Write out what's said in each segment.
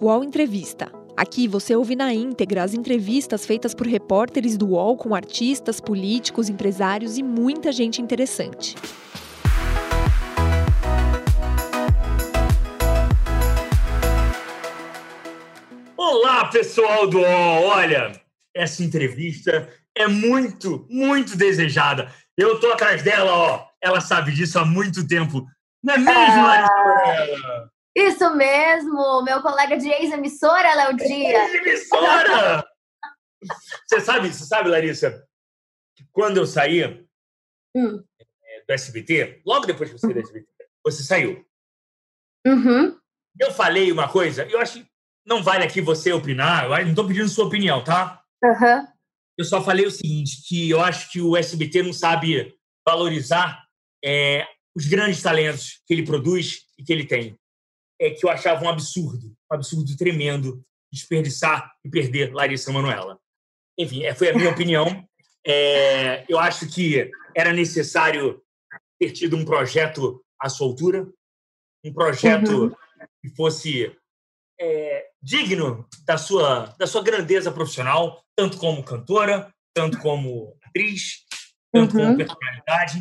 UOL Entrevista. Aqui você ouve na íntegra as entrevistas feitas por repórteres do UOL com artistas, políticos, empresários e muita gente interessante. Olá, pessoal do UOL! Olha, essa entrevista é muito, muito desejada. Eu tô atrás dela, ó. Ela sabe disso há muito tempo. Não é mesmo, Larissa? Isso mesmo, meu colega de ex-emissora, Léo Dias. Ex-emissora! você sabe, você sabe, Larissa, que quando eu saí hum. É, do SBT, logo depois que eu saí do SBT, você saiu. Uhum. Eu falei uma coisa, eu acho que não vale aqui você opinar, eu não estou pedindo sua opinião, tá? Uhum. Eu só falei o seguinte, que eu acho que o SBT não sabe valorizar é, os grandes talentos que ele produz e que ele tem é, que eu achava um absurdo, um absurdo tremendo desperdiçar e perder Larissa Manoela. Enfim, é, foi a minha opinião. É, eu acho que era necessário ter tido um projeto à sua altura, um projeto uhum. que fosse é, digno da sua, da sua grandeza profissional, tanto como cantora, tanto como atriz, tanto uhum. como personalidade.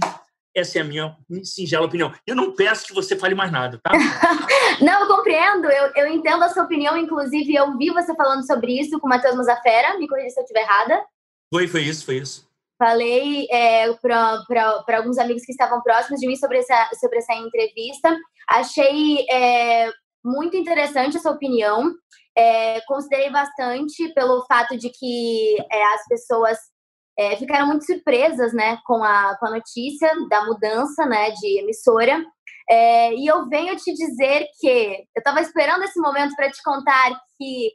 Essa é a minha singela opinião. Eu não peço que você fale mais nada, tá? não, eu compreendo. Eu, eu entendo a sua opinião. Inclusive, eu vi você falando sobre isso com o Matheus Mazafera. Me corrija se eu estiver errada. Foi, foi isso, foi isso. Falei é, para alguns amigos que estavam próximos de mim sobre essa, sobre essa entrevista. Achei é, muito interessante essa opinião. É, considerei bastante pelo fato de que é, as pessoas é, ficaram muito surpresas né, com, a, com a notícia da mudança né, de emissora. É, e eu venho te dizer que eu estava esperando esse momento para te contar que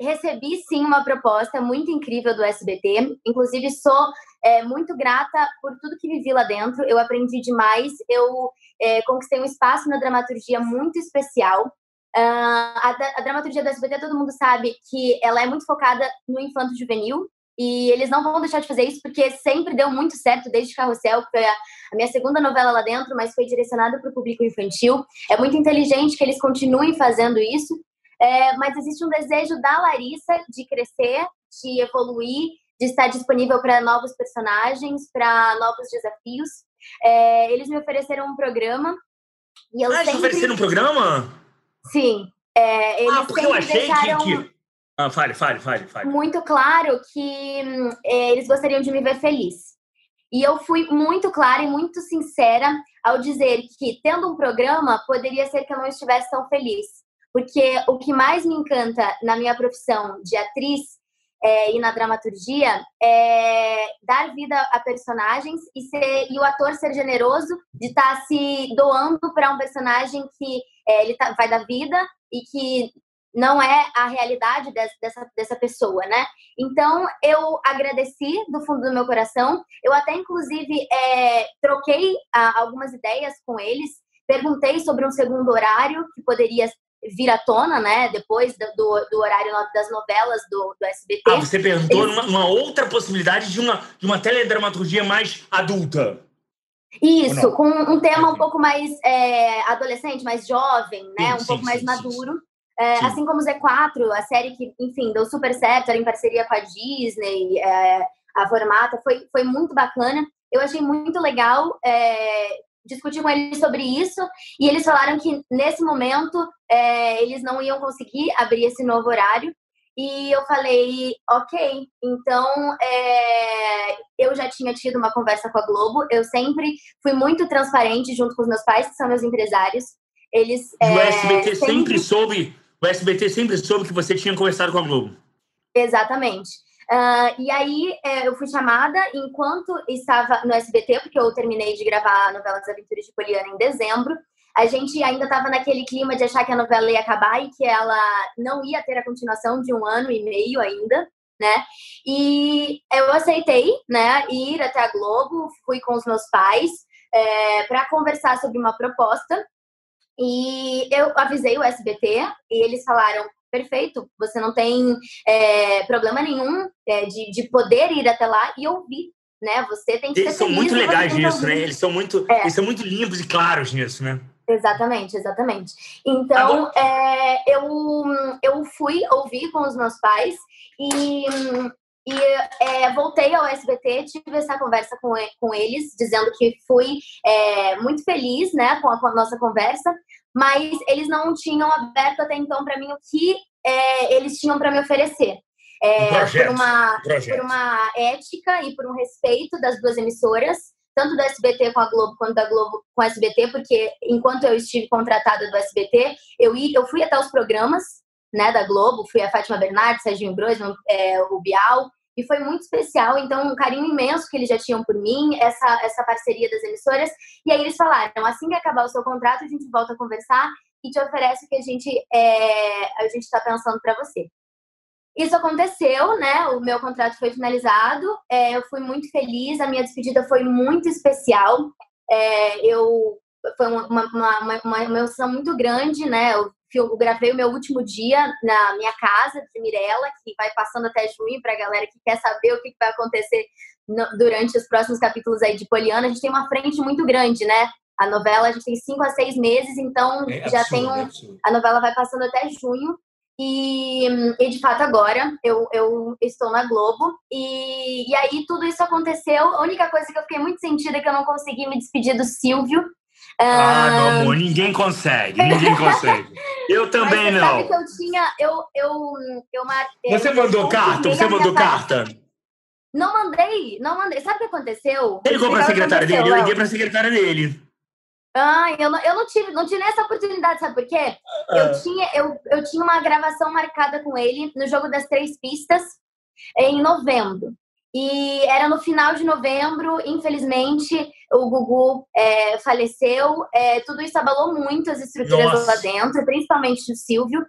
recebi sim uma proposta muito incrível do SBT. Inclusive, sou é, muito grata por tudo que vivi lá dentro. Eu aprendi demais. Eu é, conquistei um espaço na dramaturgia muito especial. Uh, a, a, dramaturgia do SBT, todo mundo sabe que ela é muito focada no infanto juvenil, e eles não vão deixar de fazer isso porque sempre deu muito certo desde Carrossel, que foi a, a minha segunda novela lá dentro, mas foi direcionada para o público infantil. É muito inteligente que eles continuem fazendo isso, é, mas existe um desejo da Larissa de crescer, de evoluir, de estar disponível para novos personagens, para novos desafios. É, eles me ofereceram um programa. E eu ah, sempre... ofereceram um programa? Sim. É, eles ah, porque eu achei deixaram... que, que ah, fale, fale, fale, fale. Muito claro que hum, é, eles gostariam de me ver feliz. E eu fui muito clara e muito sincera ao dizer que, tendo um programa, poderia ser que eu não estivesse tão feliz. Porque o que mais me encanta na minha profissão de atriz é, e na dramaturgia é dar vida a personagens e, ser, e o ator ser generoso de estar tá se doando para um personagem que é, ele tá, vai dar vida e que não é a realidade dessa, dessa pessoa, né? Então, eu agradeci do fundo do meu coração. Eu até, inclusive, é, troquei ah, algumas ideias com eles. Perguntei sobre um segundo horário que poderia vir à tona, né? Depois do, do, horário das novelas do, do SBT. Ah, você perguntou eles... numa outra possibilidade de uma, de uma teledramaturgia mais adulta. Isso, com um tema um pouco mais é, adolescente, mais jovem, né? Sim, um sim, pouco mais sim, maduro. É, assim como Z4, a série que, enfim, deu super certo, era em parceria com a Disney, é, a Formata, foi, foi muito bacana. Eu achei muito legal é, discutir com eles sobre isso e eles falaram que nesse momento é, eles não iam conseguir abrir esse novo horário. E eu falei, ok, então é, eu já tinha tido uma conversa com a Globo, eu sempre fui muito transparente junto com os meus pais, que são meus empresários. Eles. E o SBT é, sempre... sempre soube o SBT sempre soube que você tinha conversado com a Globo. Exatamente. Uh, e aí é, eu fui chamada enquanto estava no SBT, porque eu terminei de gravar a novela Das Aventuras de Poliana em dezembro. A gente ainda estava naquele clima de achar que a novela ia acabar e que ela não ia ter a continuação de um ano e meio ainda, né? E eu aceitei, né, ir até a Globo, fui com os meus pais é, para conversar sobre uma proposta e eu avisei o SBT e eles falaram: perfeito, você não tem é, problema nenhum é, de, de poder ir até lá e ouvir. Né? Você tem que eles são muito legais nisso, né? Eles são muito, é. eles são muito limpos e claros nisso, né? Exatamente, exatamente. Então, é, eu, eu fui ouvir com os meus pais e, e é, voltei ao SBT, tive essa conversa com, com eles, dizendo que fui é, muito feliz né, com a, com a, nossa conversa, mas eles não tinham aberto até então para mim o que é, eles tinham para me oferecer. É, um por, uma, por uma ética e por um respeito das duas emissoras, tanto do SBT com a Globo quanto da Globo com a SBT, porque enquanto eu estive contratada do SBT, eu, ia, eu fui até os programas né, da Globo, fui a Fátima Bernardes, Serginho Brosman, é, o Bial, e foi muito especial, então um carinho imenso que eles já tinham por mim, essa, essa parceria das emissoras, e aí eles falaram, assim que acabar o seu contrato, a gente volta a conversar e te oferece o que a gente é, a gente está pensando para você. Isso aconteceu, né? O meu contrato foi finalizado. É, eu fui muito feliz. A minha despedida foi muito especial. É, eu foi uma, uma, uma, uma, emoção muito grande, né? Eu, eu, gravei o meu último dia na minha casa de Mirella, que vai passando até junho para a galera que quer saber o que, que vai acontecer no, durante os próximos capítulos aí de Poliana. A gente tem uma frente muito grande, né? A novela a gente tem cinco a seis meses, então é já absurdo, tem um, é a novela vai passando até junho. E, e, de fato agora eu, eu estou na Globo e, e aí tudo isso aconteceu. A única coisa que eu fiquei muito sentida é que eu não consegui me despedir do Silvio. Ah, meu amor, ninguém consegue, ninguém consegue. Eu também Mas não. Sabe que eu tinha, eu, eu, eu, eu Você mandou carta? Você mandou carta? Não mandei, não mandei. Sabe o que aconteceu? Ele ligou para a secretária dele, eu liguei para a secretária dele. Ah, eu não, eu não tive, não tive essa oportunidade, sabe por quê? Eu, ah. tinha, eu, eu tinha uma gravação marcada com ele no jogo das três pistas em novembro. E era no final de novembro, infelizmente, o Gugu é, faleceu. É, tudo isso abalou muito as estruturas Nossa. lá dentro, principalmente o Silvio.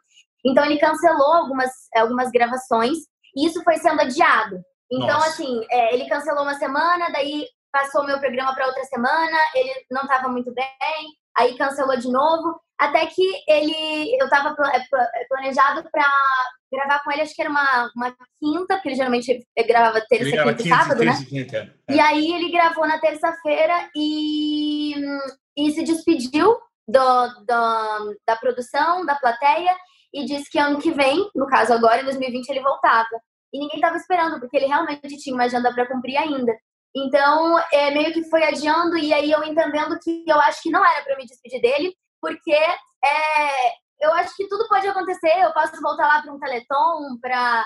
Então ele cancelou algumas, algumas gravações e isso foi sendo adiado. Então, Nossa. assim, é, ele cancelou uma semana, daí passou o meu programa para outra semana, ele não estava muito bem, aí cancelou de novo, até que ele eu estava é, é, planejado para gravar com ele, acho que era uma, uma quinta, porque ele geralmente gravava terça, quinta e sábado, né? Quinta, é. E aí ele gravou na terça-feira e, e se despediu do, do, da produção, da plateia, e disse que ano que vem, no caso agora, em 2020, ele voltava. E ninguém estava esperando, porque ele realmente tinha uma agenda para cumprir ainda. Então, é, meio que foi adiando, e aí eu entendendo que eu acho que não era para me despedir dele, porque é, eu acho que tudo pode acontecer. Eu posso voltar lá para um teleton, para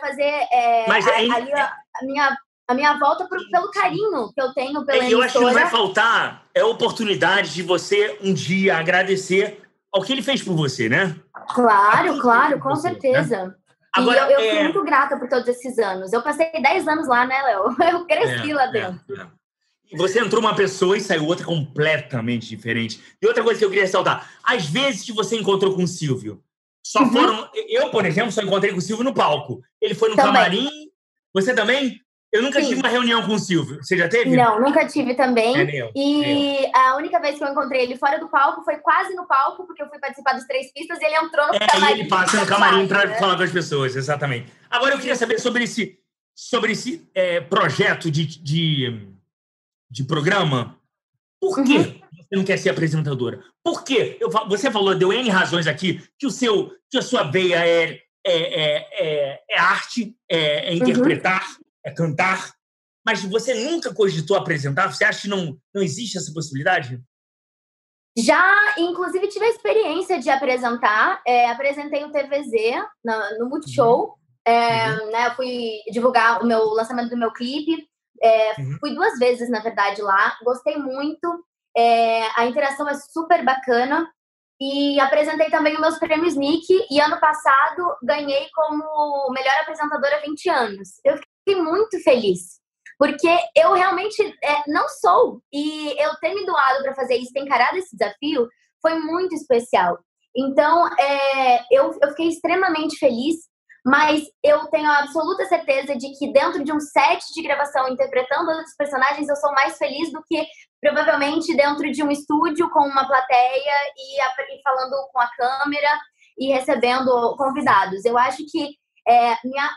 fazer é, Mas, a, ali a, a, minha, a minha volta por, pelo carinho que eu tenho pela Eu acho que não vai faltar é a oportunidade de você um dia agradecer ao que ele fez por você, né? Claro, claro, com você, né? certeza. Né? Agora, e eu, eu é... fui muito grata por todos esses anos. Eu passei 10 anos lá, né, Léo? Eu cresci é, lá é, dentro. É, você entrou uma pessoa e saiu outra completamente diferente. E outra coisa que eu queria ressaltar: às vezes que você encontrou com o Silvio, só uhum. foram. Eu, por exemplo, só encontrei com o Silvio no palco. Ele foi no também. camarim. Você também? Eu nunca Sim. tive uma reunião com o Silvio. Você já teve? Não, nunca tive também. É, eu, e a única vez que eu encontrei ele fora do palco foi quase no palco, porque eu fui participar dos três pistas e ele entrou no é, camarim. E ele passa no camarim para né? falar com as pessoas, exatamente. Agora eu queria saber sobre esse, sobre esse é, projeto de, de, de, programa. Por que uhum. você não quer ser apresentadora? Por quê? Eu, você falou, deu N razões aqui, que, o seu, que a sua veia é, é, é, é arte, é, é interpretar. Uhum é cantar, mas você nunca cogitou apresentar? Você acha que não, não existe essa possibilidade? Já, inclusive, tive a experiência de apresentar. É, apresentei o TVZ no, no Multishow. Uhum. É, uhum. Né, eu fui divulgar o meu lançamento do meu clipe. É, uhum. Fui duas vezes, na verdade, lá. Gostei muito. É, a interação é super bacana. E apresentei também os meus prêmios Nick. E ano passado ganhei como melhor apresentadora 20 anos. Eu fiquei muito feliz. Porque eu realmente é, não sou. E eu ter me doado para fazer isso, ter encarado esse desafio, foi muito especial. Então, é, eu, eu fiquei extremamente feliz, mas eu tenho a absoluta certeza de que dentro de um set de gravação, interpretando outros personagens, eu sou mais feliz do que provavelmente dentro de um estúdio com uma plateia e, e falando com a câmera e recebendo convidados. Eu acho que é, minha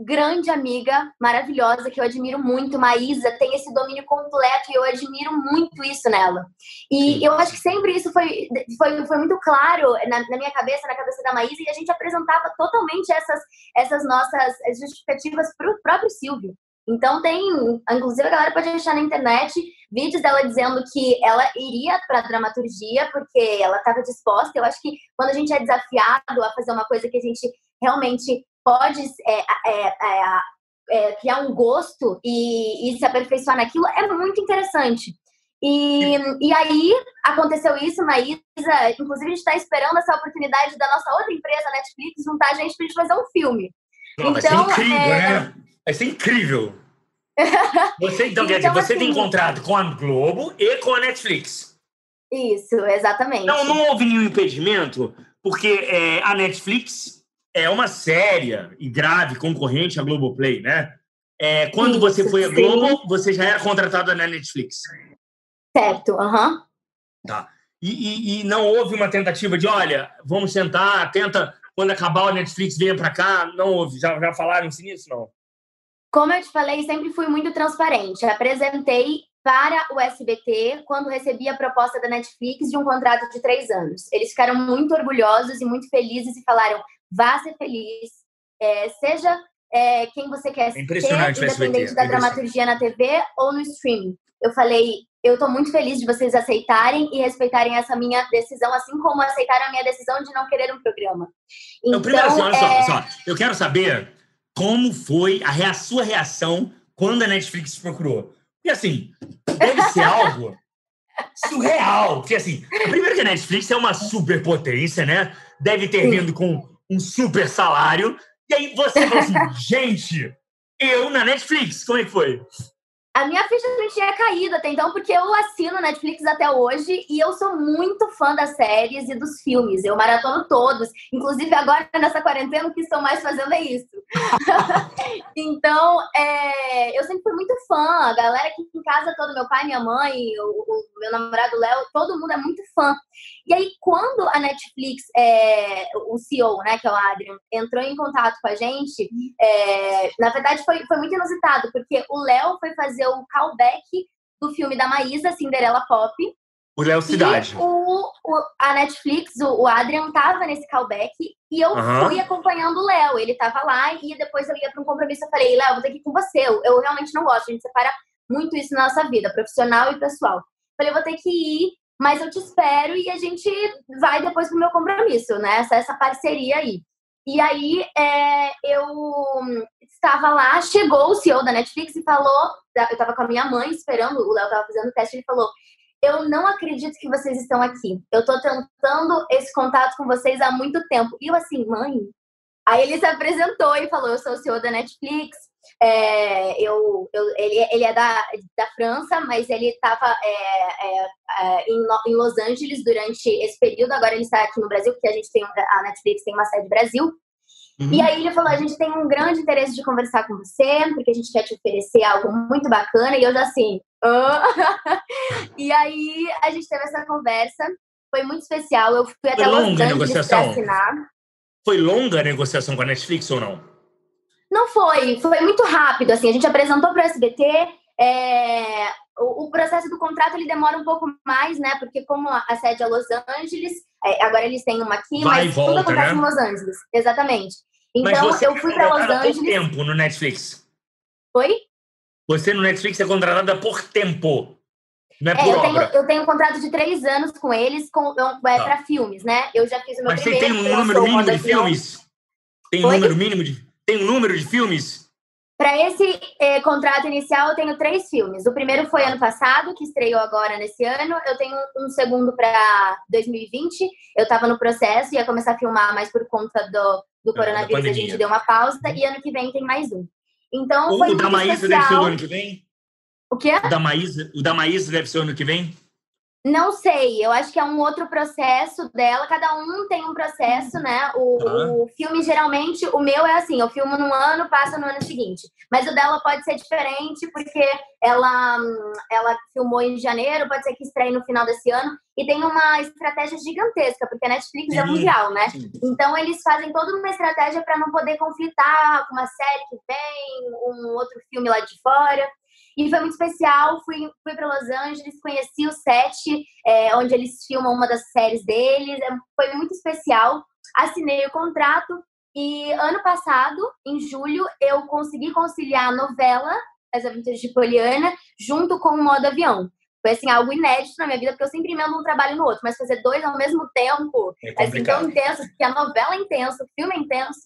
grande amiga, maravilhosa, que eu admiro muito, Maísa, tem esse domínio completo e eu admiro muito isso nela. E Sim. eu acho que sempre isso foi, foi, foi muito claro na, na, minha cabeça, na cabeça da Maísa, e a gente apresentava totalmente essas, essas nossas justificativas para o próprio Silvio. Então tem, inclusive a galera pode achar na internet vídeos dela dizendo que ela iria para dramaturgia porque ela estava disposta. Eu acho que quando a gente é desafiado a fazer uma coisa que a gente realmente pode é, é, é, é, criar um gosto e, e, se aperfeiçoar naquilo é muito interessante. E, e aí aconteceu isso, Maísa. Inclusive, a gente está esperando essa oportunidade da nossa outra empresa, Netflix, juntar a gente para a gente fazer um filme. Não, então, vai ser incrível, é... né? Vai ser incrível. Você, então, então quer dizer, você assim, tem contrato com a Globo e com a Netflix. Isso, exatamente. Não, não houve nenhum impedimento, porque é, a Netflix é uma séria e grave concorrente à Globoplay, né? É, quando Isso, você foi à Globo, você já era contratada na Netflix. Certo, aham. Uhum. Tá. E, e, e, não houve uma tentativa de, olha, vamos sentar, tenta, quando acabar a Netflix, venha para cá. Não houve. Já, já falaram isso nisso, não? Como eu te falei, sempre fui muito transparente. Apresentei para o SBT quando recebi a proposta da Netflix de um contrato de três anos. Eles ficaram muito orgulhosos e muito felizes e falaram: vá ser feliz, é, seja é, quem você quer é ser, independente da dramaturgia na TV ou no streaming. Eu falei, eu estou muito feliz de vocês aceitarem e respeitarem essa minha decisão, assim como aceitaram a minha decisão de não querer um programa. Então, então primeiro assim, olha é... só, só, eu quero saber como foi a rea sua reação quando a Netflix procurou. E assim, deve ser algo surreal. Porque assim, primeiro que a Netflix é uma superpotência, né? Deve ter vindo com um super salário. E aí você falou assim, gente, eu na Netflix, como é que foi? A minha ficha não tinha caído até então, porque eu assino Netflix até hoje e eu sou muito fã das séries e dos filmes. Eu maratono todos. Inclusive, agora nessa quarentena, o que estou mais fazendo é isso. então, é, eu sempre fui muito fã. A galera aqui em casa, todo meu pai, minha mãe, o, o meu namorado Léo, todo mundo é muito fã. E aí, quando a Netflix, é, o CEO, né, que é o Adrian, entrou em contato com a gente, é, na verdade foi, foi muito inusitado, porque o Léo foi fazer o callback do filme da Maísa, Cinderela Pop. O Léo Cidade. O, o, a Netflix, o, o Adrian, tava nesse callback e eu uhum. fui acompanhando o Léo. Ele tava lá e depois eu ia para um compromisso. Eu falei, Léo, vou ter que ir com você. Eu, eu, realmente não gosto. A gente separa muito isso na nossa vida, profissional e pessoal. Eu falei, vou ter que ir, mas eu te espero e a gente vai depois pro meu compromisso, né? Essa, essa parceria aí. E aí é, eu estava lá, chegou o CEO da Netflix e falou, eu estava com a minha mãe esperando, o Léo estava fazendo o teste, ele falou, eu não acredito que vocês estão aqui. Eu estou tentando esse contato com vocês há muito tempo. E eu assim, mãe? Aí ele se apresentou e falou, eu sou o CEO da Netflix, é, eu, eu, ele, ele é da, da França, mas ele estava é, é, é, em, em Los Angeles durante esse período. Agora ele está aqui no Brasil, porque a gente tem a Netflix tem uma sede Brasil. Uhum. E aí ele falou: a gente tem um grande interesse de conversar com você, porque a gente quer te oferecer algo muito bacana. E eu já assim. Oh. e aí a gente teve essa conversa. Foi muito especial. Eu fui Foi até Los Angeles para assinar. Foi longa a negociação com a Netflix ou não? Não foi, foi muito rápido. Assim, a gente apresentou para o SBT. É, o, o, processo do contrato ele demora um pouco mais, né? Porque como a, sede é Los Angeles, é, agora eles têm uma aqui, Vai mas volta, tudo acontece né? em Los Angeles. Exatamente. Então eu fui para Los Angeles. Por tempo no Netflix? Oi? Você no Netflix é contratada por tempo. Não é, é por eu, obra. tenho, eu tenho um contrato de três anos com eles, com, é, tá. para filmes, né? Eu já fiz o meu Mas primeiro. Mas você tem um número mínimo de filmes? Tem um Oi? número mínimo de tem um número de filmes? Para esse eh, contrato inicial, eu tenho três filmes. O primeiro foi ano passado, que estreou agora nesse ano. Eu tenho um segundo para 2020. Eu estava no processo, ia começar a filmar, mas por conta do, do coronavírus a gente deu uma pausa. Uhum. E ano que vem tem mais um. Então, o, foi o da Maísa deve ser o ano que vem? O quê? O da Maísa, o da Maísa deve ser o ano que vem? Não sei, eu acho que é um outro processo dela. Cada um tem um processo, né? O, uhum. o, filme, geralmente, o meu é assim: eu filmo num ano, passa no ano seguinte. Mas o dela pode ser diferente, porque ela, ela filmou em janeiro, pode ser que estreie no final desse ano. E tem uma estratégia gigantesca, porque a Netflix é sim, é mundial, né? Então, eles fazem toda uma estratégia para não poder conflitar com uma série que vem, um outro filme lá de fora. E foi muito especial. Fui, fui para Los Angeles, conheci o set é, onde eles filmam uma das séries deles. É, foi muito especial. Assinei o contrato e ano passado, em julho, eu consegui conciliar a novela As Aventuras de Poliana junto com o modo avião. Foi assim, algo inédito na minha vida, porque eu sempre emendo um trabalho no outro, mas fazer dois ao mesmo tempo, é assim, tão intenso, porque a novela é intensa, o filme é intenso,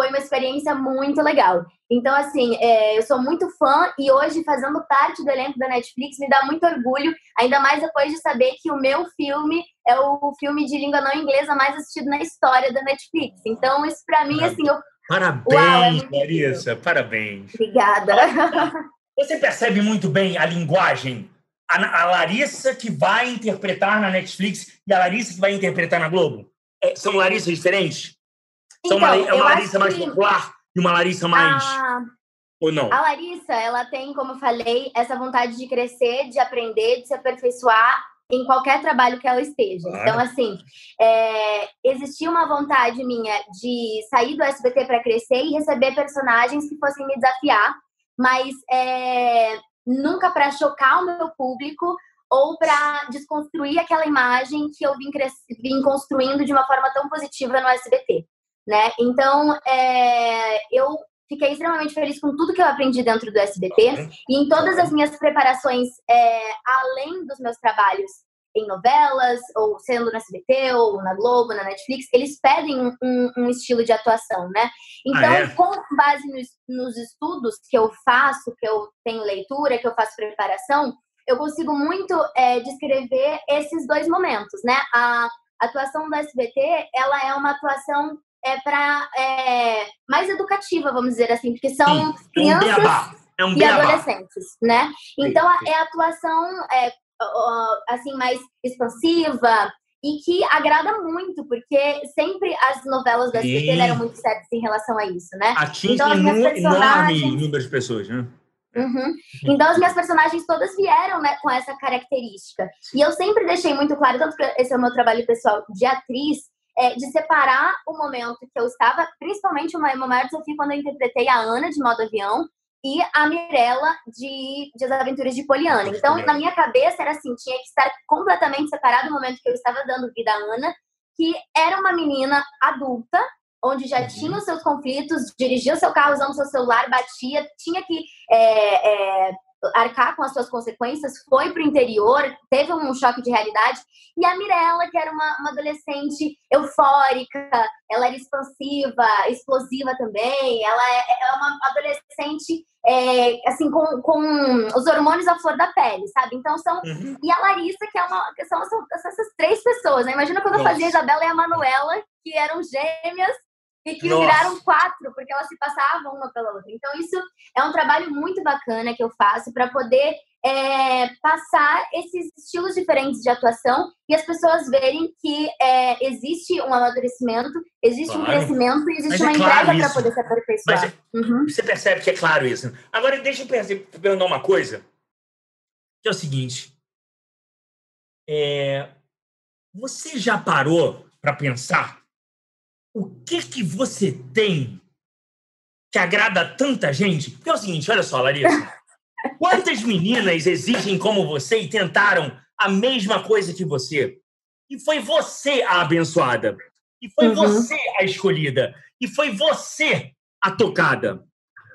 foi uma experiência muito legal. Então, assim, é, eu sou muito fã e hoje, fazendo parte do elenco da Netflix, me dá muito orgulho, ainda mais depois de saber que o meu filme é o filme de língua não inglesa mais assistido na história da Netflix. Então, isso para mim, assim, eu. Parabéns, Uau, é Larissa, parabéns. Obrigada. Você percebe muito bem a linguagem? A, a, Larissa que vai interpretar na Netflix e a Larissa que vai interpretar na Globo? É, são Larissas diferentes? Então, uma, é uma Larissa mais que... popular e uma Larissa mais. Ah, Ou não? A Larissa, ela tem, como eu falei, essa vontade de crescer, de aprender, de se aperfeiçoar em qualquer trabalho que ela esteja. Claro. Então, assim, é, existia uma vontade minha de sair do SBT para crescer e receber personagens que fossem me desafiar, mas é, nunca para chocar o meu público ou para desconstruir aquela imagem que eu vim, vim construindo de uma forma tão positiva no SBT né? Então, é, eu fiquei extremamente feliz com tudo que eu aprendi dentro do SBT e em todas as minhas preparações, é, além dos meus trabalhos em novelas, ou sendo no SBT, ou na Globo, na Netflix, eles pedem um, um estilo de atuação, né? Então, ah, é? com base nos, nos, estudos que eu faço, que eu tenho leitura, que eu faço preparação, eu consigo muito é, descrever esses dois momentos, né? A atuação do SBT, ela é uma atuação é para é, mais educativa, vamos dizer assim, porque são Sim, crianças é um e adolescentes, né? Então é a atuação é, assim mais expansiva e que agrada muito, porque sempre as novelas da SBT eram muito sérias em relação a isso, né? Atinge então, um personagens... enorme número de pessoas, né? Uhum. Então, as minhas personagens todas vieram né, com essa característica. E eu sempre deixei muito claro, tanto que esse é o meu trabalho pessoal de atriz, é, de separar o momento que eu estava, principalmente o meu maior desafio quando eu interpretei a Ana de modo avião e a Mirella de, de As Aventuras de Poliana. Então, na minha cabeça era assim, tinha que estar completamente separado o momento que eu estava dando vida à Ana, que era uma menina adulta, onde já uhum. tinha os seus conflitos, dirigia o seu carro usando o seu celular, batia, tinha que é, é, arcar com as suas consequências, foi para o interior, teve um choque de realidade. E a Mirella, que era uma, uma, adolescente eufórica, ela era expansiva, explosiva também, ela é, é uma adolescente é, assim, com, com os hormônios à flor da pele, sabe? Então são. Uhum. E a Larissa, que é uma. Que são, são essas três pessoas, né? Imagina quando Nossa. eu fazia a Isabela e a Manuela, que eram gêmeas e que Nossa. viraram quatro, porque elas se passavam uma pela outra. Então, isso é um trabalho muito bacana que eu faço para poder é, passar esses estilos diferentes de atuação e as pessoas verem que é, existe um amadurecimento, existe claro. um crescimento e existe Mas uma é claro entrega para poder se aperfeiçoar. Mas é, uhum. Você percebe que é claro isso. Agora, deixa eu perguntar uma coisa, que é o seguinte. É, você já parou para pensar o que que você tem que agrada tanta gente? Porque é o seguinte, olha só, Larissa. Quantas meninas exigem como você e tentaram a mesma coisa que você? E foi você a abençoada. E foi uhum. você a escolhida. E foi você a tocada.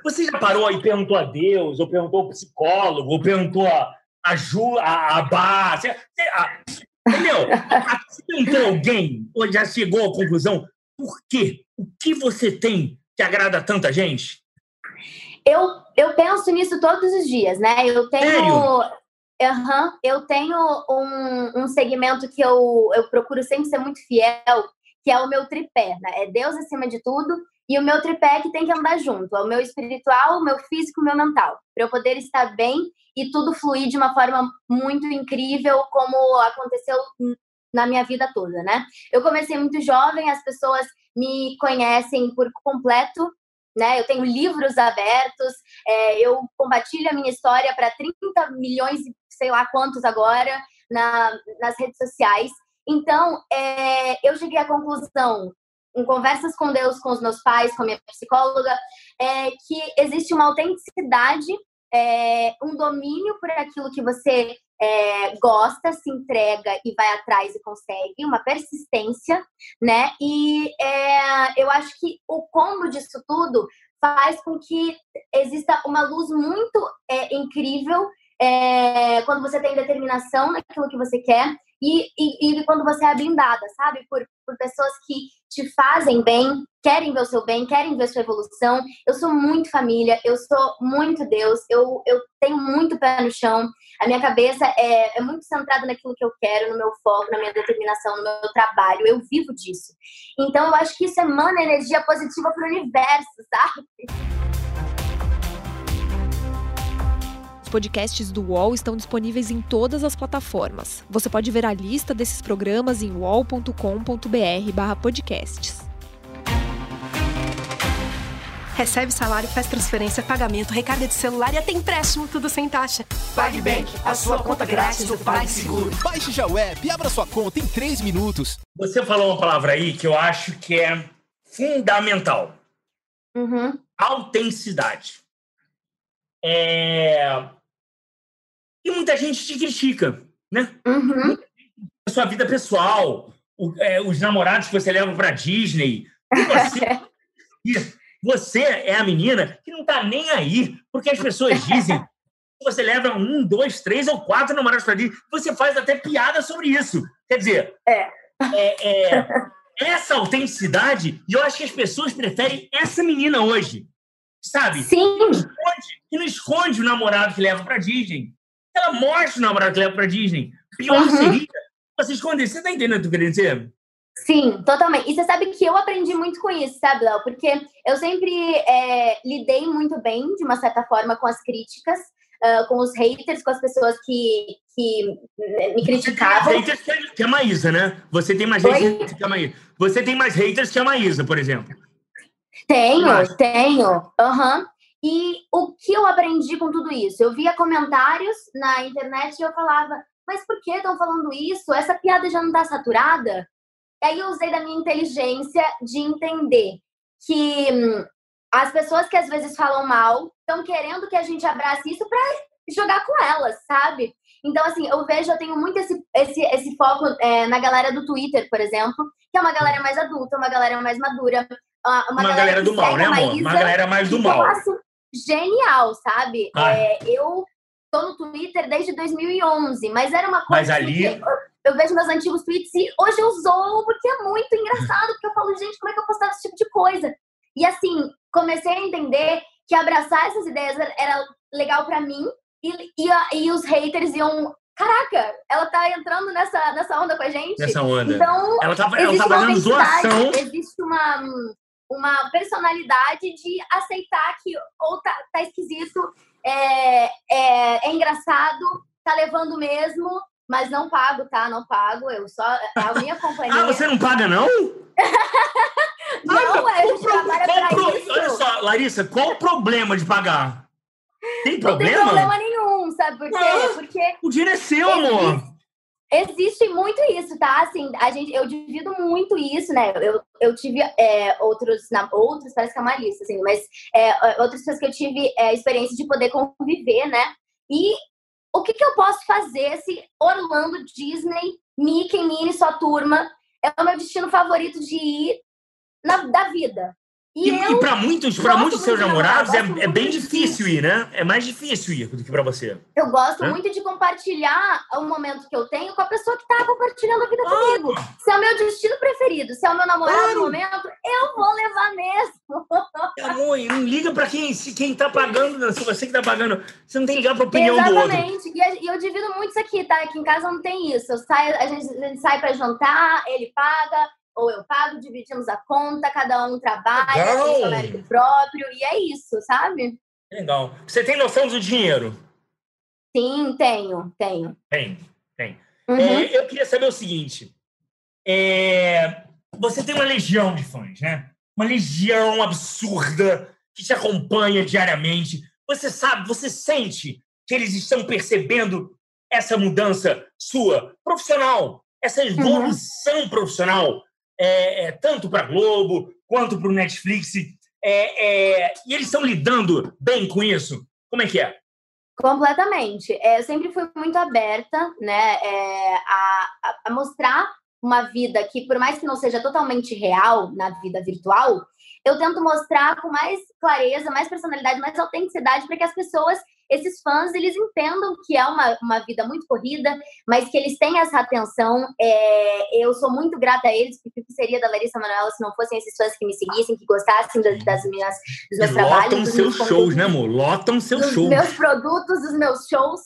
Você já parou e perguntou a Deus, ou perguntou ao psicólogo, ou perguntou a, a Ju, a, a Bá, você, a, entendeu? Perguntou alguém, ou já chegou à conclusão, por quê? O que você tem que agrada tanta gente? Eu, eu penso nisso todos os dias, né? Eu tenho. Sério? Uhum, eu tenho um, um segmento que eu, eu procuro sempre ser muito fiel, que é o meu tripé, né? É Deus acima de tudo, E o meu tripé que tem que andar junto, é o meu espiritual, o meu físico, o meu mental, para eu poder estar bem e tudo fluir de uma forma muito incrível, como aconteceu na minha vida toda, né? Eu comecei muito jovem, as pessoas me conhecem por completo, né? Eu tenho livros abertos, é, eu compartilho a minha história para 30 milhões sei lá quantos agora na, nas redes sociais. Então, é, eu cheguei à conclusão, em conversas com Deus, com os meus pais, com a minha psicóloga, é, que existe uma autenticidade, é, um domínio por aquilo que você é, gosta, se entrega e vai atrás e consegue, uma persistência, né? E é, eu acho que o combo disso tudo faz com que exista uma luz muito é, incrível é, quando você tem determinação naquilo que você quer e, e, e, quando você é blindada, sabe? Por, por pessoas que te fazem bem, querem ver o seu bem, querem ver a sua evolução. Eu sou muito família, eu sou muito Deus, eu, eu tenho muito pé no chão. A minha cabeça é, é muito centrada naquilo que eu quero, no meu foco, na minha determinação, no meu trabalho. Eu vivo disso. Então, eu acho que isso emana energia positiva para o universo, sabe? Podcasts do UOL estão disponíveis em todas as plataformas. Você pode ver a lista desses programas em uol.com.br/podcasts. Recebe salário, faz transferência, pagamento, recarga de celular e até empréstimo, tudo sem taxa. PagBank, a sua conta grátis do PagSeguro. Baixe já o app e abra sua conta em 3 minutos. Você falou uma palavra aí que eu acho que é fundamental. Uhum. Autenticidade. É... E muita gente te critica, né? Uhum. A sua vida pessoal, o, é, os namorados que você leva para Disney. E você, você é a menina que não tá nem aí, porque as pessoas dizem que você leva um, dois, três ou quatro namorados para Disney. Você faz até piada sobre isso. Quer dizer, é. É, é, essa autenticidade, e eu acho que as pessoas preferem essa menina hoje. Sabe? Sim. Que não esconde, que não esconde o namorado que leva para Disney ela mostra o namorado que leva pra Disney. Pior uhum. seria você esconder. Você tá entendendo o que eu querendo dizer? Sim, totalmente. E você sabe que eu aprendi muito com isso, sabe, Léo? Porque eu sempre é, lidei muito bem, de uma certa forma, com as críticas, uh, com os haters, com as pessoas que, que me criticavam. Você tem haters que a Maísa, né? Você tem mais Oi? haters que a Maísa. Você tem mais haters que a Maísa, por exemplo. Tenho, Mas... tenho. Aham. Uhum. E o que eu aprendi com tudo isso? Eu via comentários na internet e eu falava, mas por que estão falando isso? Essa piada já não está saturada? E aí eu usei da minha inteligência de entender que hum, as pessoas que às vezes falam mal estão querendo que a gente abrace isso para jogar com elas, sabe? Então, assim, eu vejo, eu tenho muito esse, esse, esse foco é, na galera do Twitter, por exemplo, que é uma galera mais adulta, uma galera mais madura. Uma, uma galera, galera do mal, né, amor? Uma galera mais do mal. Eu acho, genial, sabe? É, eu tô no Twitter desde 2011, mas era uma coisa. Mas ali. Eu, eu, vejo meus antigos tweets e hoje eu zoo porque é muito engraçado, porque eu falo, gente, como é que eu postava esse tipo de coisa? E assim, comecei a entender que abraçar essas ideias era legal para mim e, e, e os haters iam caraca, ela tá entrando nessa, nessa onda com a gente. Nessa onda. Então, ela tá, ela tá fazendo doação. Existe uma, uma personalidade de aceitar que ou tá, tá esquisito, é, é, é, engraçado, tá levando mesmo, mas não pago, tá? Não pago, eu só. A minha companhia. ah, você não paga, não? não, ah, é, a gente pro, trabalha pra pro, isso. Olha só, Larissa, qual o problema de pagar? Tem problema? Não tem problema nenhum, sabe por quê? Ah, Porque. O dinheiro é seu, amor. Existe muito isso, tá? Assim, a gente, eu divido muito isso, né? Eu, eu tive é, outros, na, outros, parece que é uma lista, assim, mas é, outras pessoas que eu tive é, experiência de poder conviver, né? E o que, que eu posso fazer se Orlando, Disney, Mickey, Minnie, sua turma é o meu destino favorito de ir na, da vida? E, e, e para muitos, para muitos seus namorados é, é bem difícil ir, né? É mais difícil ir do que para você. Eu gosto é? muito de compartilhar o momento que eu tenho com a pessoa que tá compartilhando a vida ah. comigo. Se é o meu destino preferido, se é o meu namorado claro. no momento, eu vou levar mesmo. Amor, não liga para quem, quem tá pagando, se você que tá pagando, você não tem que ligar pra opinião Exatamente. do outro. Exatamente. E eu divido muito isso aqui, tá? Aqui em casa não tem isso. Eu saio, a gente, a gente sai para jantar, ele paga, ou eu pago, dividimos a conta, cada um trabalha, tem mérito próprio, e é isso, sabe? Legal. Você tem noção do dinheiro? Sim, tenho, tenho. Tem, tem. Uhum. É, eu queria saber o seguinte: é, você tem uma legião de fãs, né? Uma legião absurda que te acompanha diariamente. Você sabe, você sente que eles estão percebendo essa mudança sua profissional, essa uhum. evolução uhum. profissional, é, é, tanto para Globo quanto para o Netflix. É, é, e eles estão lidando bem com isso? Como é que é? Completamente. É, eu sempre fui muito aberta né, é, a, a, mostrar uma vida que, por mais que não seja totalmente real na vida virtual, eu tento mostrar com mais clareza, mais personalidade, mais autenticidade para que as pessoas esses fãs eles entendam que é uma, uma vida muito corrida, mas que eles têm essa atenção. É, eu sou muito grata a eles, porque o que seria da Larissa Manoela se não fossem esses fãs que me seguissem, que gostassem das, das minhas, dos meus trabalhos. Lotam seus shows, né, amor? Lotam seus shows. meus produtos, dos meus shows.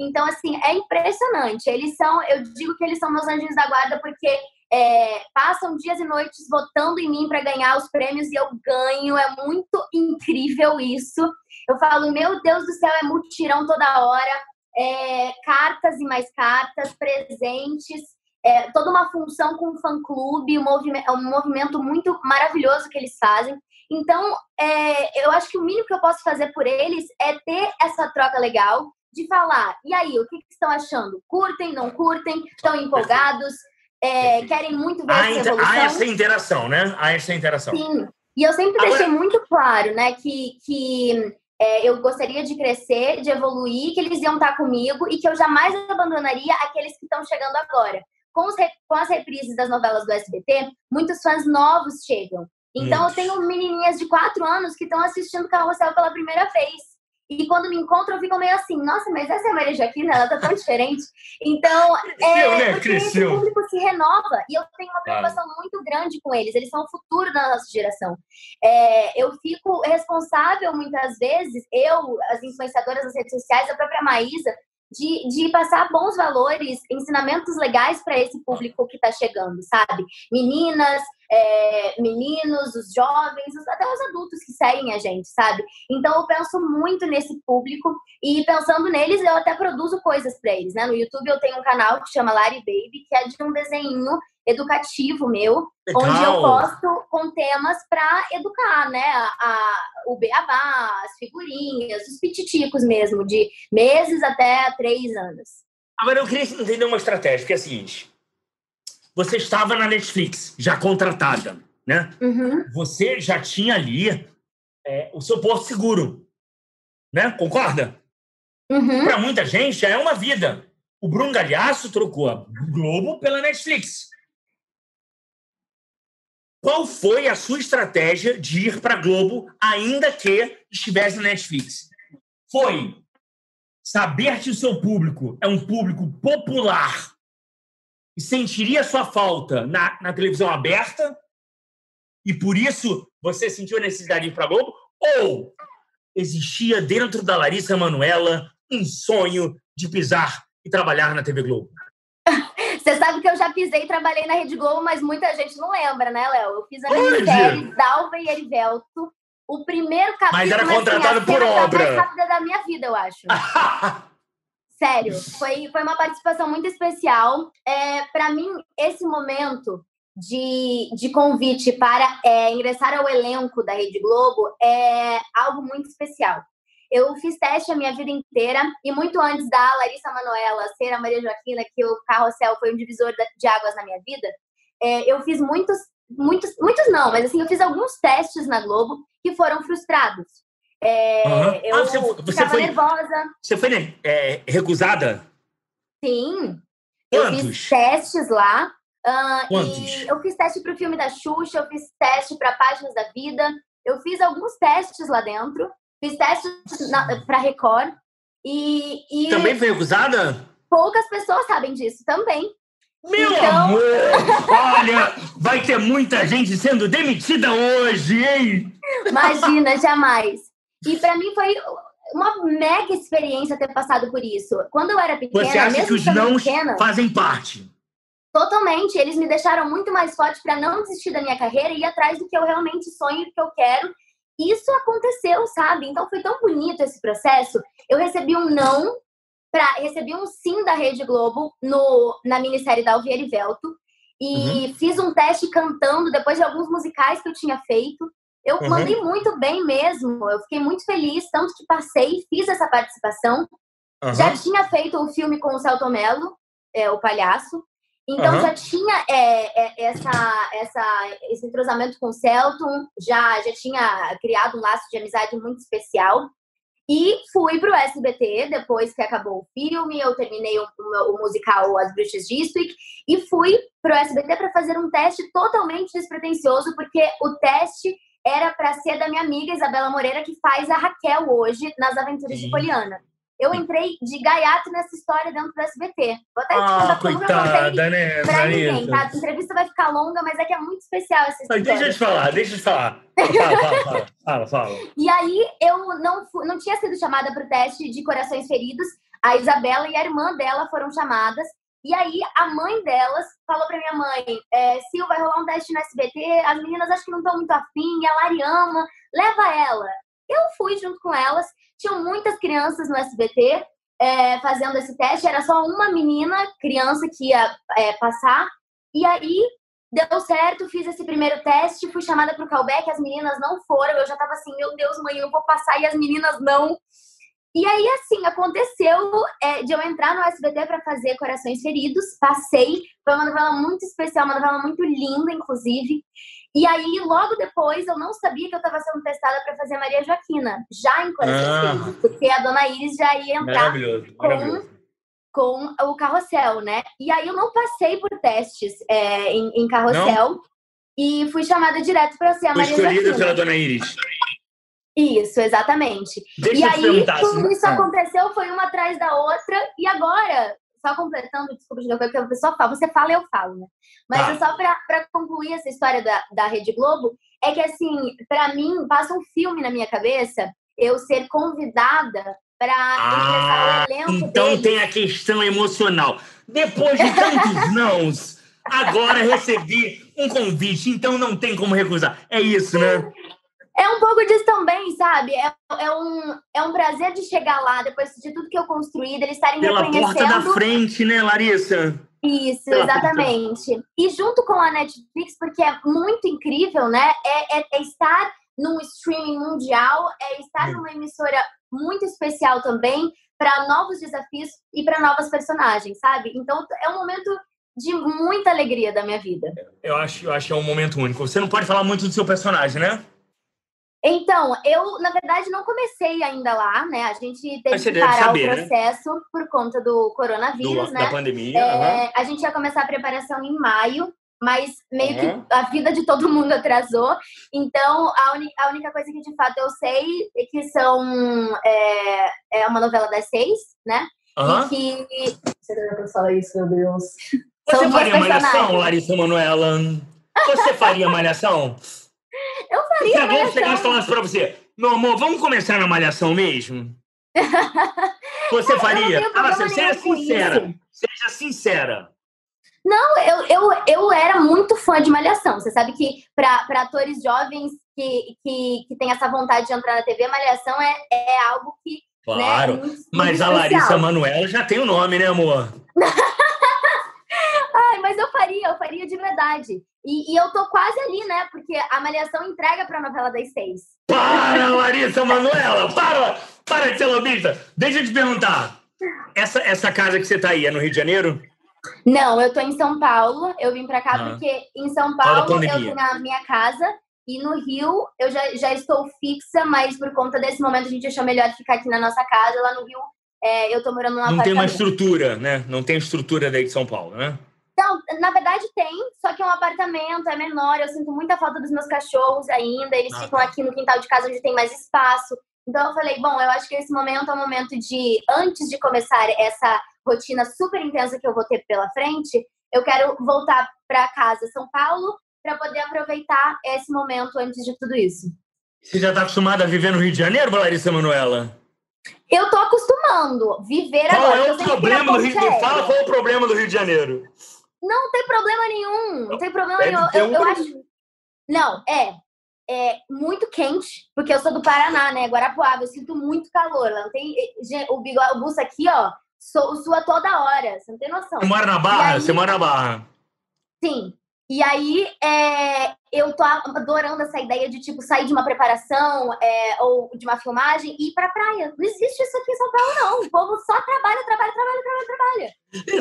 Então, assim, é impressionante. Eles são, eu digo que eles são meus anjos da guarda, porque é, passam dias e noites votando em mim para ganhar os prêmios e eu ganho. É muito incrível isso. Eu falo, meu Deus do céu, é mutirão toda hora. É, cartas e mais cartas, presentes, é, toda uma função com o fã-clube, um movimento, um movimento muito maravilhoso que eles fazem. Então, é, eu acho que o mínimo que eu posso fazer por eles é ter essa troca legal, de falar, e aí, o que, que estão achando? Curtem, não curtem? Estão empolgados? é, querem muito ver há essa evolução. Há essa interação, né? Há essa interação. Sim. E eu sempre Agora... deixei muito claro, né, que, que é, eu gostaria de crescer, de evoluir, que eles iam estar comigo e que eu jamais abandonaria aqueles que estão chegando agora. Com, os, com as reprises das novelas do SBT, muitos fãs novos chegam. Então, eu tenho menininhas de quatro anos que estão assistindo Carrossel pela primeira vez. E quando me encontram, ficam meio assim, nossa, mas essa é a Maria Jaquina, ela tá tão diferente. Então, é, né? Cresceu. esse público se renova. E eu tenho uma preocupação claro. muito grande com eles. Eles são o futuro da nossa geração. É, eu fico responsável, muitas vezes, eu, as influenciadoras das redes sociais, a própria Maísa, de, de passar bons valores, ensinamentos legais para esse público que está chegando, sabe? Meninas, é, meninos, os jovens, até os adultos que seguem a gente, sabe? Então eu penso muito nesse público e pensando neles, eu até produzo coisas para eles, né? No YouTube eu tenho um canal que chama Lari Baby, que é de um desenho educativo meu, Legal. onde eu posto com temas para educar, né? A, a, o beabá, as figurinhas, os pititicos mesmo, de meses até três anos. Agora eu queria entender uma estratégia, que é a seguinte: você estava na Netflix, já contratada, né? Uhum. Você já tinha ali é, o seu porto seguro, né? Concorda? Uhum. Para muita gente já é uma vida. O Bruno Galhaço trocou a Globo pela Netflix. Qual foi a sua estratégia de ir para a Globo, ainda que estivesse na Netflix? Foi saber que o seu público é um público popular e sentiria sua falta na, na televisão aberta e por isso você sentiu a necessidade de ir para a Globo? Ou existia dentro da Larissa Manuela um sonho de pisar e trabalhar na TV Globo? Você sabe que eu já pisei e trabalhei na Rede Globo, mas muita gente não lembra, né, Léo? Eu fiz a minissérie Dalva e Erivelto. O primeiro capítulo. Mas era contratado assim, por obra. mais rápida da minha vida, eu acho. Sério, foi, foi uma participação muito especial. É, para mim, esse momento de, de convite para é, ingressar ao elenco da Rede Globo é algo muito especial. Eu fiz teste a minha vida inteira e muito antes da Larissa Manoela ser a Maria Joaquina, que o carrossel foi um divisor de águas na minha vida, é, eu fiz muitos, muitos, muitos não, mas assim, eu fiz alguns testes na Globo que foram frustrados. É, uhum. Eu ah, você, você foi nervosa. Você foi é, recusada? Sim. Quantos? Eu fiz testes lá. Uh, Quantos? eu fiz teste para o filme da Xuxa, eu fiz teste para Páginas da Vida, eu fiz alguns testes lá dentro. Fiz testes para Record. E, e. Também foi recusada? Poucas pessoas sabem disso também. Meu então... amor! Olha, vai ter muita gente sendo demitida hoje, hein? Imagina, jamais. E para mim foi uma mega experiência ter passado por isso. Quando eu era pequena, Você acha que os não pequena, fazem parte? Totalmente. Eles me deixaram muito mais forte para não desistir da minha carreira e ir atrás do que eu realmente sonho, do que eu quero. Isso aconteceu, sabe? Então foi tão bonito esse processo. Eu recebi um não, pra, recebi um sim da Rede Globo no, na minissérie da Alvieri Velto. E uhum. fiz um teste cantando depois de alguns musicais que eu tinha feito. Eu uhum. mandei muito bem mesmo. Eu fiquei muito feliz, tanto que passei, fiz essa participação. Uhum. Já tinha feito o um filme com o Celto Mello, é, o palhaço. Então uhum. já tinha é, é, essa, essa, esse entrosamento com o Celton, já, já tinha criado um laço de amizade muito especial. E fui para o SBT depois que acabou o filme. Eu terminei o, o, o musical As Bruxas de Eastwick e fui para o SBT para fazer um teste totalmente despretensioso, porque o teste era para ser da minha amiga Isabela Moreira, que faz a Raquel hoje nas Aventuras Sim. de Poliana eu entrei de gaiato nessa história dentro do SBT. Vou até te ah, coitada, né, pra ninguém, tá? A entrevista vai ficar longa, mas é que é muito especial essa história. Mas deixa eu te falar, deixa eu te falar. Fala, fala, fala, fala, fala. E aí, eu não, não tinha sido chamada para o teste de corações feridos. A Isabela e a irmã dela foram chamadas. E aí, a mãe delas falou pra minha mãe: é, Sil, vai rolar um teste no SBT, as meninas acho que não estão muito afim, a Lari ama, leva ela. Eu fui junto com elas tinham muitas crianças no SBT é, fazendo esse teste, era só uma menina, criança, que ia é, passar. E aí deu certo, fiz esse primeiro teste, fui chamada para o callback, as meninas não foram. Eu já estava assim, meu Deus, mãe, eu vou passar e as meninas não. E aí, assim, aconteceu é, de eu entrar no SBT para fazer Corações Feridos, passei, foi uma novela muito especial, uma novela muito linda, inclusive. E aí, logo depois, eu não sabia que eu estava sendo testada para fazer Maria Joaquina, já em Coração ah. porque a dona Iris já ia entrar maravilhoso, com, maravilhoso. com o carrossel, né? E aí eu não passei por testes é, em, em, carrossel não? e fui chamada direto para ser a Maria Joaquina. escolhida pela dona Iris. Isso, exatamente. Deixa e aí, tudo isso aconteceu, foi uma atrás da outra, e agora, só completando, desculpa, de que a pessoa fala, você fala e eu falo, né? Mas ah. é só para concluir essa história da, da Rede Globo, é que assim, para mim, passa um filme na minha cabeça eu ser convidada para ah, o elenco Então deles. tem a questão emocional. Depois de tantos nãos, agora recebi um convite, então não tem como recusar. É isso, né? É um pouco disso também, sabe? É, é, um, é um prazer de chegar lá, depois de tudo que eu construí, eles estarem Pela reconhecendo... Pela porta da frente, né, Larissa? Isso, Pela exatamente. Porta. E junto com a Netflix, porque é muito incrível, né? É, é, é estar num streaming mundial, é estar hum. numa emissora muito especial também para novos desafios e para novas personagens, sabe? Então é um momento de muita alegria da minha vida. Eu acho, eu acho que é um momento único. Você não pode falar muito do seu personagem, né? Então, eu, na verdade, não comecei ainda lá, né? A gente teve que parar saber, o né? processo né? por conta do coronavírus, do, né? Da pandemia. É, uhum. A gente ia começar a preparação em maio, mas meio uhum. que a vida de todo mundo atrasou. Então, a, a, única coisa que de fato eu sei é que são. É, é uma novela das seis, né? Uhum. E que. Você deve falar isso, meu Deus. Você faria malhação, Larissa Manoela? Você faria malhação? Eu faria. Alguém chegasse e falasse pra você, meu amor, vamos começar na malhação mesmo? Você faria? Ah, seja sincera. Seja sincera. Não, eu, eu, eu era muito fã de Malhação. Você sabe que para atores jovens que, que, que têm essa vontade de entrar na TV, Malhação é, é algo que. Claro. Né, muito, mas muito a Larissa Manoela já tem o um nome, né, amor? Ai, mas eu faria, eu faria de verdade. E, e, eu tô quase ali, né? Porque a Malhação entrega pra novela das seis. Para, Larissa Manuela! Para! Para de ser lobista! Deixa eu te perguntar. Essa, essa casa que você tá aí é no Rio de Janeiro? Não, eu tô em São Paulo. Eu vim pra cá ah. porque em São Paulo eu tenho a minha casa. E no Rio eu já, já estou fixa, mas por conta desse momento a gente achou melhor ficar aqui na nossa casa. Lá no Rio é, eu tô morando numa Não tem uma estrutura, né? Não tem estrutura daí de São Paulo, né? Não, na verdade tem, só que é um apartamento, é menor. Eu sinto muita falta dos meus cachorros ainda. Eles ah, ficam tá. aqui no quintal de casa onde tem mais espaço. Então eu falei, bom, eu acho que esse momento é um momento de, antes de começar essa rotina super intensa que eu vou ter pela frente, eu quero voltar para casa, São Paulo, para poder aproveitar esse momento antes de tudo isso. Você já está acostumada a viver no Rio de Janeiro, Larissa Manuela? Eu tô acostumando. Viver qual agora. Qual é o problema do Rio de Janeiro? Fala qual é o problema do Rio de Janeiro. Não tem problema nenhum. Não tem problema nenhum. Eu, um eu acho. Não, é. É muito quente, porque eu sou do Paraná, né? Guarapuava, eu sinto muito calor. Não tem. O bigode, o buço aqui, ó, sua toda hora. Você não tem noção. Você mora na Barra? aí- Você mora na Barra. Sim. E aí, é, eu tô adorando essa ideia de, tipo, sair de uma preparação é, ou de uma filmagem e ir pra praia. Não existe isso aqui em São Paulo, não. O povo só trabalha, trabalha, trabalha, trabalha, trabalha.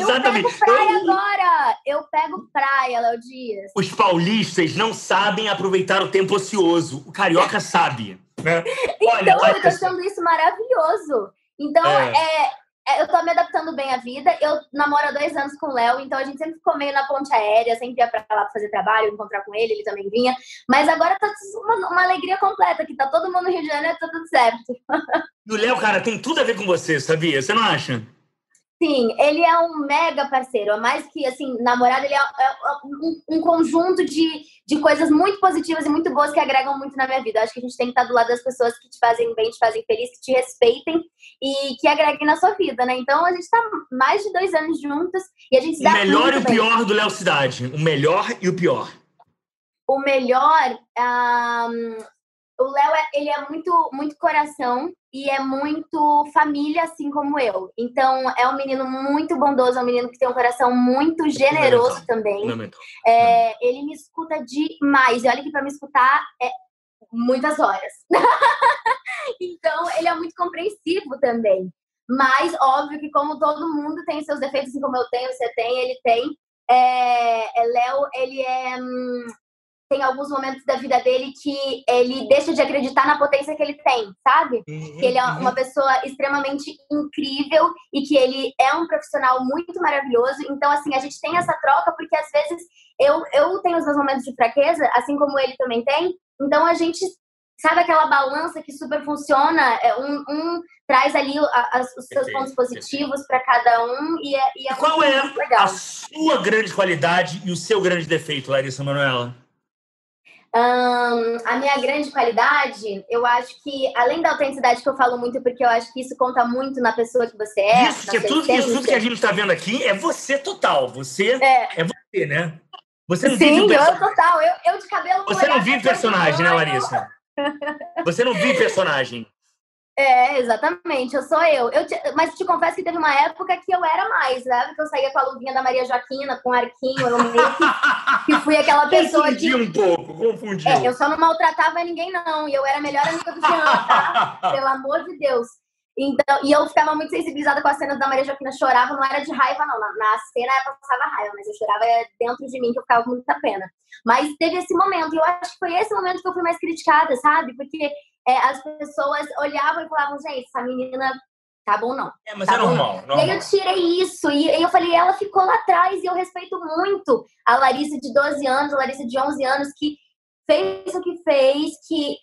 Exatamente. Eu pego praia agora! Eu pego praia, Léo Dias. Os paulistas não sabem aproveitar o tempo ocioso. O carioca sabe. Né? Olha, Então, eu tô achando isso maravilhoso. Então, é, é, eu tô me adaptando bem à vida. Eu namoro há dois anos com o Léo, então a gente sempre ficou meio na ponte aérea, sempre ia pra lá fazer trabalho, encontrar com ele, ele também vinha. Mas agora tá uma, uma alegria completa, que tá todo mundo no Rio de Janeiro, tá tudo certo. O Léo, cara, tem tudo a ver com você, sabia? Você não acha? Sim, ele é um mega parceiro. É mais que, assim, namorado, ele é, é um, um conjunto de, de coisas muito positivas e muito boas que agregam muito na minha vida. Eu acho que a gente tem que estar do lado das pessoas que te fazem bem, te fazem feliz, que te respeitem e que agreguem na sua vida, né? Então, a gente tá mais de dois anos juntos e a gente se O dá melhor muito e o bem. pior do Léo Cidade. O melhor e o pior. o melhor, o Léo é, ele é muito muito coração e é muito família, assim como eu. Então é um menino muito bondoso, é um menino que tem um coração muito generoso também. É, ele me escuta demais. E olha que para me escutar é muitas horas. então ele é muito compreensivo também. Mas óbvio que como todo mundo tem seus defeitos, assim como eu tenho, você tem, ele tem. É, é, Léo, ele é hum, tem alguns momentos da vida dele que ele deixa de acreditar na potência que ele tem, sabe? Que ele é Uhum. uma pessoa extremamente incrível e que ele é um profissional muito maravilhoso. Então, assim, a gente tem essa troca porque às vezes eu, eu tenho os meus momentos de fraqueza, assim como ele também tem. Então, a gente sabe aquela balança que super funciona. É, Um, um traz ali a- as- os seus pontos positivos para cada um e é, e é E qual é legal. a sua grande qualidade e o seu grande defeito, Larissa Manoela? Ahn, a minha grande qualidade, eu acho que, além da autenticidade que eu falo muito, porque eu acho que isso conta muito na pessoa que você é. isso, que sua tudo, isso tudo que a gente está vendo aqui é você total. Você É. é você, né? Você não vive Sim, o eu personagem. total. Eu, eu de cabelo Você não vive personagem, né. Larissa? Você não vive personagem. É, exatamente, eu sou eu. eu te- mas te confesso que teve uma época que eu era mais, sabe? Que eu saía com a luvinha da Maria Joaquina, com arquinho, eu meio que, que fui aquela pessoa Confundiu que. um pouco, confundiu. É, eu só não maltratava ninguém, não. E eu era a melhor amiga do Jean, tá? Pelo amor de Deus. Então, e eu ficava muito sensibilizada com as cenas da Maria Joaquina. Chorava, não era de raiva, não. Na, na cena eu passava raiva, mas eu chorava dentro de mim, que eu ficava com muita pena. Mas teve esse momento, e eu acho que foi esse momento que eu fui mais criticada, sabe? Porque é, as pessoas olhavam e falavam, gente, essa menina tá bom, não. É, mas Tá é bom, normal. E aí normal. eu tirei isso, e aí eu falei, ela ficou lá atrás, e eu respeito muito a Larissa de 12 anos, a Larissa de 11 anos, que fez o que fez, que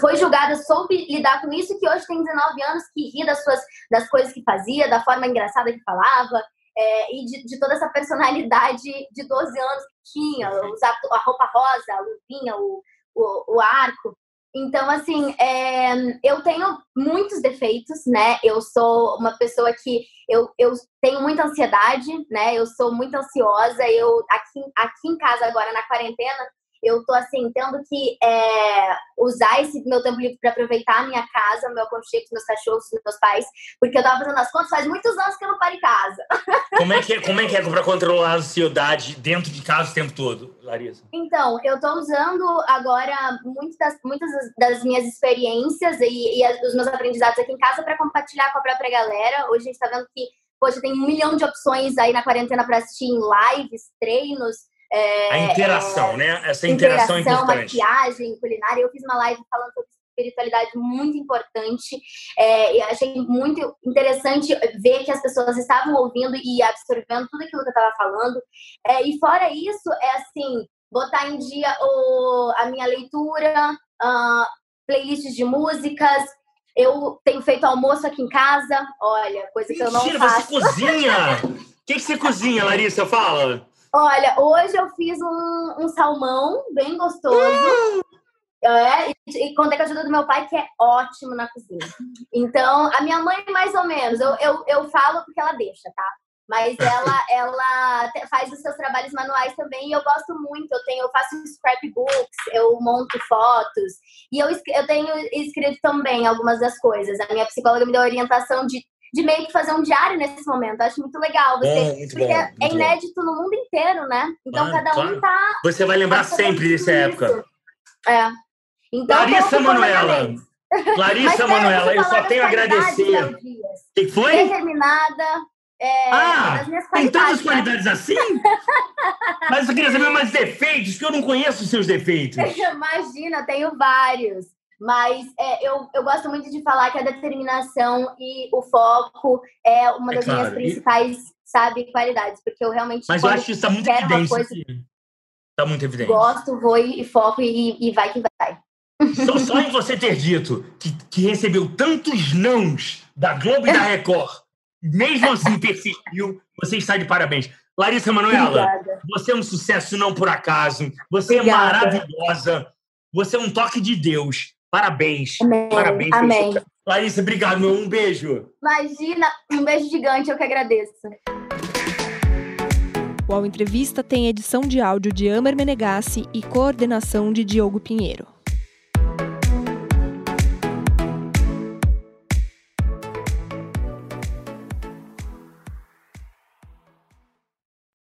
foi julgada, soube lidar com isso, que hoje tem 19 anos, que ri das, suas, das coisas que fazia, da forma engraçada que falava, é, e de, de toda essa personalidade de 12 anos que tinha, usar a roupa rosa, a luvinha, o, o, o arco. Então, assim, é, eu tenho muitos defeitos, né? Eu sou uma pessoa que eu, eu tenho muita ansiedade, né? Eu sou muito ansiosa. Eu aqui, aqui em casa agora na quarentena, eu tô assim tendo que é, usar esse meu tempo livre para aproveitar a minha casa, meu aconchego, meus cachorros, os meus pais, porque eu tava fazendo as contas faz muitos anos que eu não paro em casa. Como é que é, como é, que é para controlar a ansiedade dentro de casa o tempo todo, Larissa? Então, eu tô usando agora muitas das, muitas das minhas experiências e, e os meus aprendizados aqui em casa para compartilhar com a própria galera. Hoje a gente tá vendo que, poxa, tem um milhão de opções aí na quarentena para assistir em lives, treinos. é, A interação, né? Essa interação, é importante. maquiagem, culinária. Eu fiz uma live falando sobre espiritualidade muito importante. É, e achei muito interessante ver que as pessoas estavam ouvindo e absorvendo tudo aquilo que eu estava falando. É, e fora isso, é assim, botar em dia o, a minha leitura, ah, playlists de músicas. Eu tenho feito almoço aqui em casa, olha, coisa que eu não Mentira, faço. você cozinha! O que, que você cozinha, Larissa? Fala. Olha, hoje eu fiz um, um salmão bem gostoso. É, e, e contei com a ajuda do meu pai, que é ótimo na cozinha. Então, a minha mãe, mais ou menos, eu, eu, eu falo porque ela deixa, tá? Mas ela, ela faz os seus trabalhos manuais também e eu gosto muito. Eu tenho, eu faço scrapbooks, eu monto fotos e eu, eu tenho escrito também algumas das coisas. A minha psicóloga me deu orientação de, de meio que fazer um diário nesse momento. Eu acho muito legal. Você, É, muito porque bom, é inédito no mundo inteiro, né? Então Claro, cada um claro. tá. Você vai lembrar sempre dessa isso. época. É. Então, Larissa tô ocupando a Manuela. mente. Mas Larissa quero Manuela, eu só tenho a agradecer. Que foi? Determinada. É, Ah, Tem tantas qualidades assim? Mas eu queria saber mais defeitos, que eu não conheço os seus defeitos. Imagina, tenho vários. Mas é, eu, eu gosto muito de falar que a determinação e o foco é uma É das claro, minhas e- principais, sabe, qualidades. Porque eu realmente Mas eu acho que isso está muito evidente. coisa-. Tá muito evidente. gosto, vou e, e foco e, e vai que vai. Só, só em você ter dito que, que recebeu tantos nãos da Globo e da Record, mesmo assim persistiu, você está de parabéns. Larissa Manoela, Obrigada. você é um sucesso não por acaso. Você é Obrigada. maravilhosa. Você é um toque de Deus. Parabéns. Amém. Parabéns. Amém. Larissa, obrigado, meu. Um beijo. Imagina, um beijo gigante, eu que agradeço. O Ao Entrevista tem edição de áudio de Amer Menegassi e coordenação de Diogo Pinheiro.